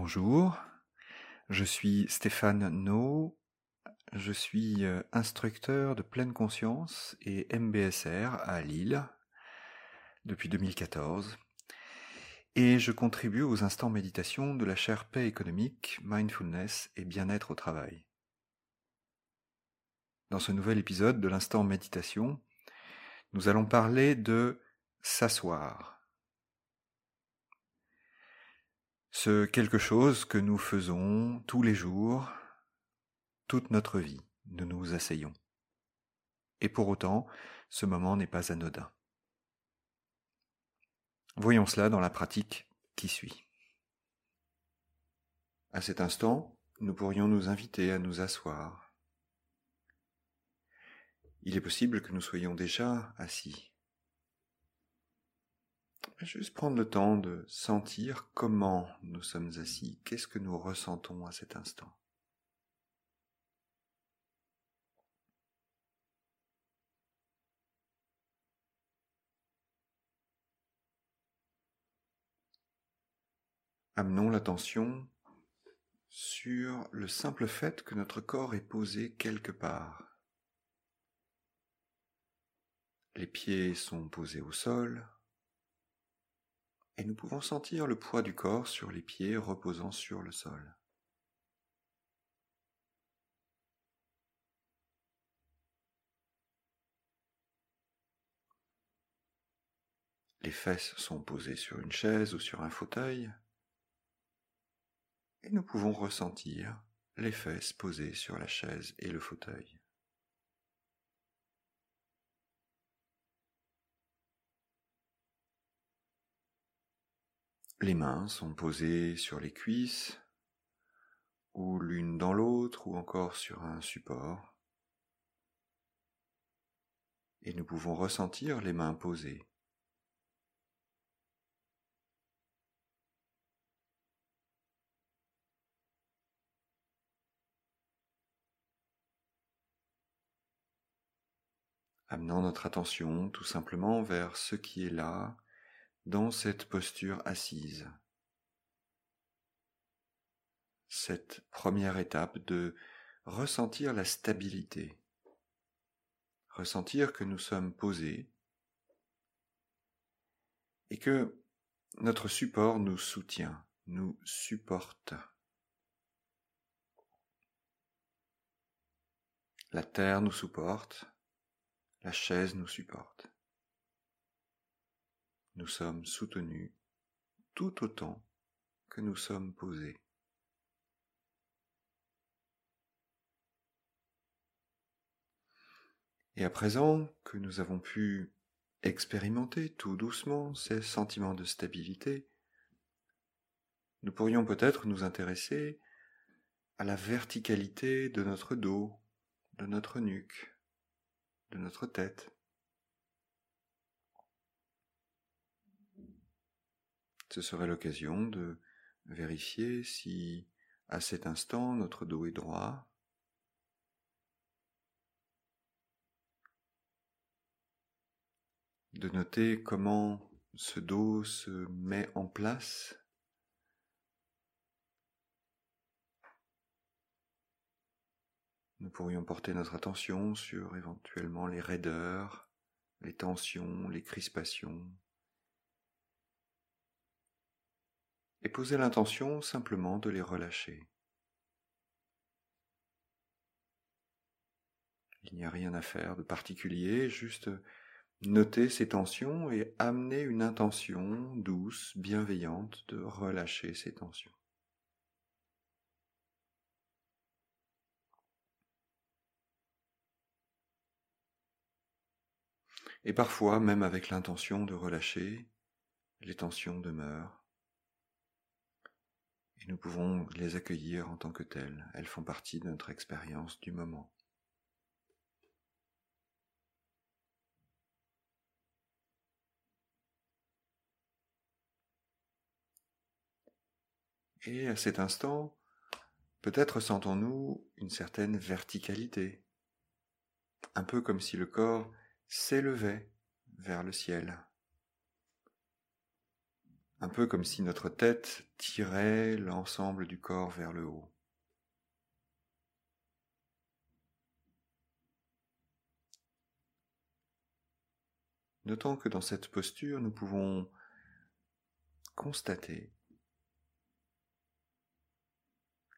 Bonjour, je suis Stéphane No, je suis euh, instructeur de pleine conscience et MBSR à Lille depuis 2014 et je contribue aux instants méditation de la chaire paix économique, mindfulness et bien-être au travail. Dans ce nouvel épisode de l'instant méditation, nous allons parler de s'asseoir. Ce quelque chose que nous faisons tous les jours, toute notre vie, nous nous asseyons. Et pour autant, ce moment n'est pas anodin. Voyons cela dans la pratique qui suit. À cet instant, nous pourrions nous inviter à nous asseoir. Il est possible que nous soyons déjà assis Juste prendre le temps de sentir comment nous sommes assis, qu'est-ce que nous ressentons à cet instant? Amenons l'attention sur le simple fait que notre corps est posé quelque part. Les pieds sont posés au sol, et nous pouvons sentir le poids du corps sur les pieds reposant sur le sol. Les fesses sont posées sur une chaise ou sur un fauteuil, et nous pouvons ressentir les fesses posées sur la chaise et le fauteuil. Les mains sont posées sur les cuisses, ou l'une dans l'autre, ou encore sur un support. Et nous pouvons ressentir les mains posées. amenant notre attention tout simplement vers ce qui est là dans cette posture assise. Cette première étape de ressentir la stabilité, ressentir que nous sommes posés et que notre support nous soutient, nous supporte. La terre nous supporte, la chaise nous supporte nous sommes soutenus tout autant que nous sommes posés. Et à présent que nous avons pu expérimenter tout doucement ces sentiments de stabilité, nous pourrions peut-être nous intéresser à la verticalité de notre dos, de notre nuque, de notre tête. Ce serait l'occasion de vérifier si à cet instant notre dos est droit. De noter comment ce dos se met en place. Nous pourrions porter notre attention sur éventuellement les raideurs, les tensions, les crispations, et poser l'intention simplement de les relâcher. Il n'y a rien à faire de particulier, juste noter ces tensions et amener une intention douce, bienveillante de relâcher ces tensions. Et parfois, même avec l'intention de relâcher, les tensions demeurent nous pouvons les accueillir en tant que telles. Elles font partie de notre expérience du moment. Et à cet instant, peut-être sentons-nous une certaine verticalité, un peu comme si le corps s'élevait vers le ciel. Un peu comme si notre tête tirait l'ensemble du corps vers le haut. Notons que dans cette posture, nous pouvons constater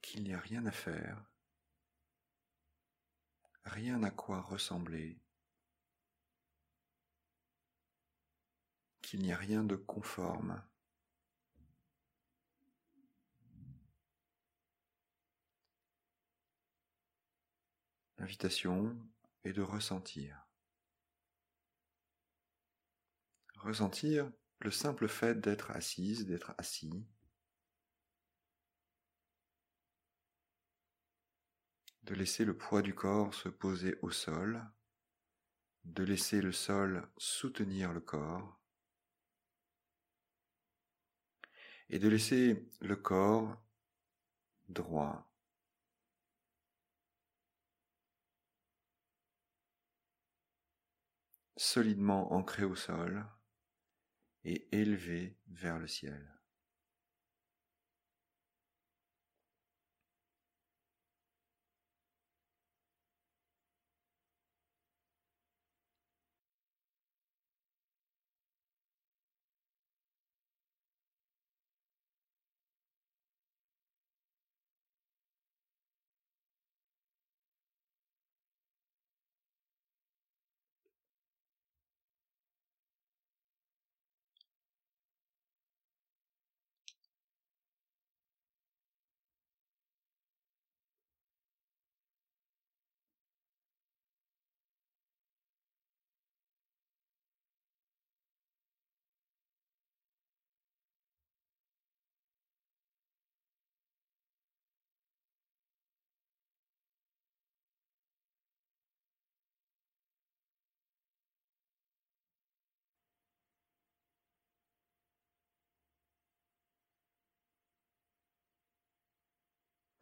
qu'il n'y a rien à faire, rien à quoi ressembler, qu'il n'y a rien de conforme. L'invitation est de ressentir. Ressentir le simple fait d'être assise, d'être assis, de laisser le poids du corps se poser au sol, de laisser le sol soutenir le corps, et de laisser le corps droit, solidement ancré au sol et élevé vers le ciel.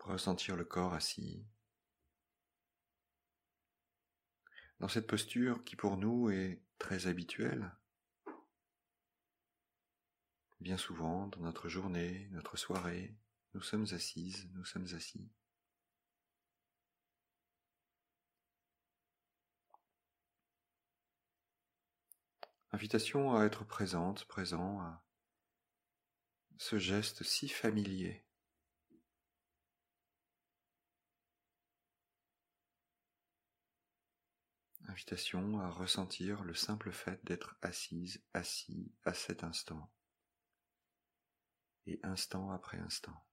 Ressentir le corps assis. Dans cette posture qui pour nous est très habituelle, bien souvent dans notre journée, notre soirée, nous sommes assises, nous sommes assis. Invitation à être présente, présent à ce geste si familier Invitation à ressentir le simple fait d'être assise, assis à cet instant, et instant après instant.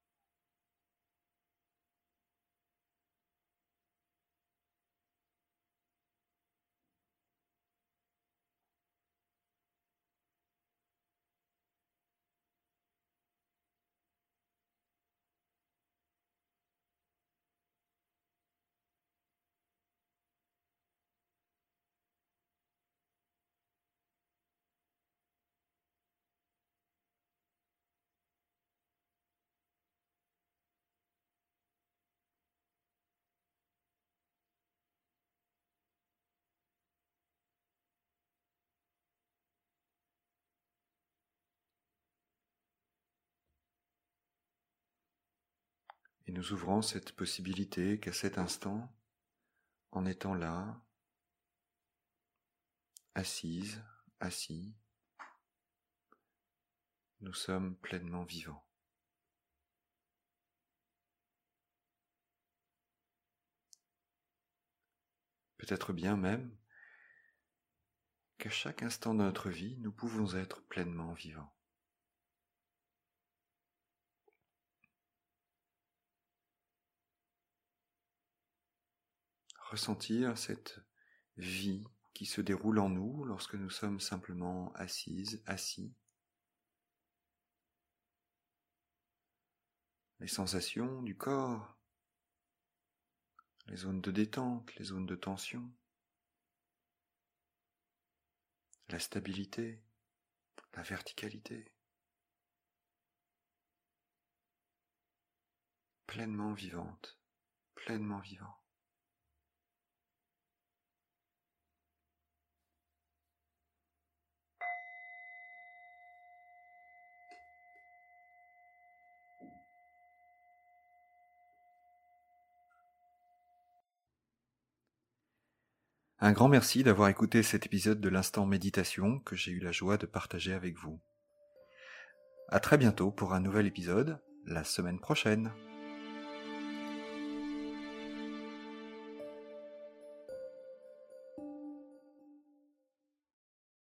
Et nous ouvrons cette possibilité qu'à cet instant, en étant là, assise, assis, nous sommes pleinement vivants. Peut-être bien même qu'à chaque instant de notre vie, nous pouvons être pleinement vivants. Ressentir cette vie qui se déroule en nous lorsque nous sommes simplement assises, assis. Les sensations du corps, les zones de détente, les zones de tension, la stabilité, la verticalité. Pleinement vivante, pleinement vivant. Un grand merci d'avoir écouté cet épisode de l'instant méditation que j'ai eu la joie de partager avec vous. À très bientôt pour un nouvel épisode, la semaine prochaine.